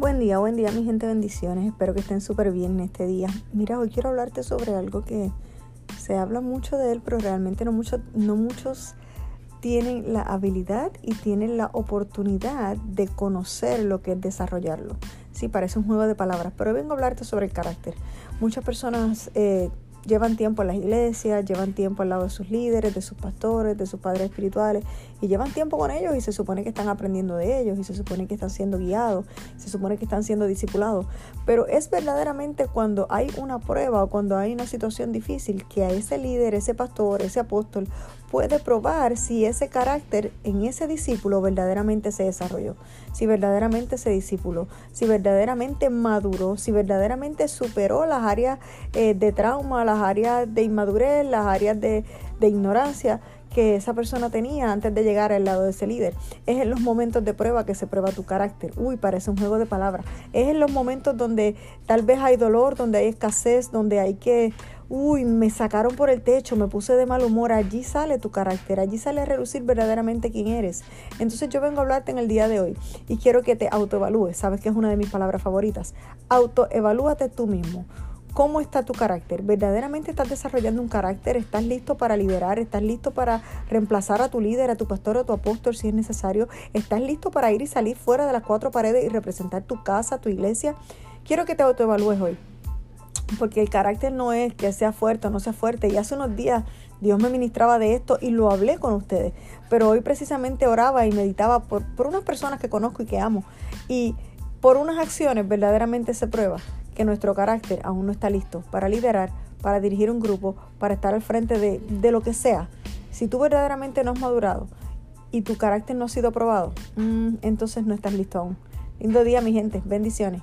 Buen día, buen día mi gente, bendiciones. Espero que estén súper bien en este día. Mira, hoy quiero hablarte sobre algo que se habla mucho de él, pero realmente no, no muchos tienen la habilidad y tienen la oportunidad de conocer lo que es desarrollarlo. Sí, parece un juego de palabras, pero vengo a hablarte sobre el carácter. Muchas personas eh, llevan tiempo en las iglesias, llevan tiempo al lado de sus líderes, de sus pastores, de sus padres espirituales, y llevan tiempo con ellos y se supone que están aprendiendo de ellos, y se supone que están siendo guiados, se supone que están siendo discipulados. Pero es verdaderamente cuando hay una prueba o cuando hay una situación difícil que a ese líder, ese pastor, ese apóstol puede probar si ese carácter en ese discípulo verdaderamente se desarrolló, si verdaderamente se discipuló, si verdaderamente maduró, si verdaderamente superó las áreas eh, de trauma, las áreas de inmadurez, las áreas de, ignorancia que esa persona tenía antes de llegar al lado de ese líder. Es en los momentos de prueba que se prueba tu carácter. Uy, parece un juego de palabras. Es en los momentos donde tal vez hay dolor, donde hay escasez, donde hay que uy, me sacaron por el techo, me puse de mal humor, allí sale tu carácter, allí sale a relucir verdaderamente quién eres. Entonces yo vengo a hablarte en el día de hoy y quiero que te autoevalúes, sabes que es una de mis palabras favoritas. Autoevalúate tú mismo. ¿Cómo está tu carácter? ¿Verdaderamente estás desarrollando un carácter? ¿Estás listo para liderar? ¿Estás listo para reemplazar a tu líder, a tu pastor a tu apóstol si es necesario? ¿Estás listo para ir y salir fuera de las cuatro paredes y representar tu casa, tu iglesia? Quiero que te autoevalúes hoy porque el carácter no es que sea fuerte o no sea fuerte. Y hace unos días Dios me ministraba de esto y lo hablé con ustedes. Pero hoy precisamente oraba y meditaba por, por unas personas que conozco y que amo. Y por unas acciones verdaderamente se prueba que nuestro carácter aún no está listo para liderar, para dirigir un grupo, para estar al frente de, de lo que sea. Si tú verdaderamente no has madurado y tu carácter no ha sido probado, mm, entonces no estás listo aún. Lindo día, mi gente. Bendiciones.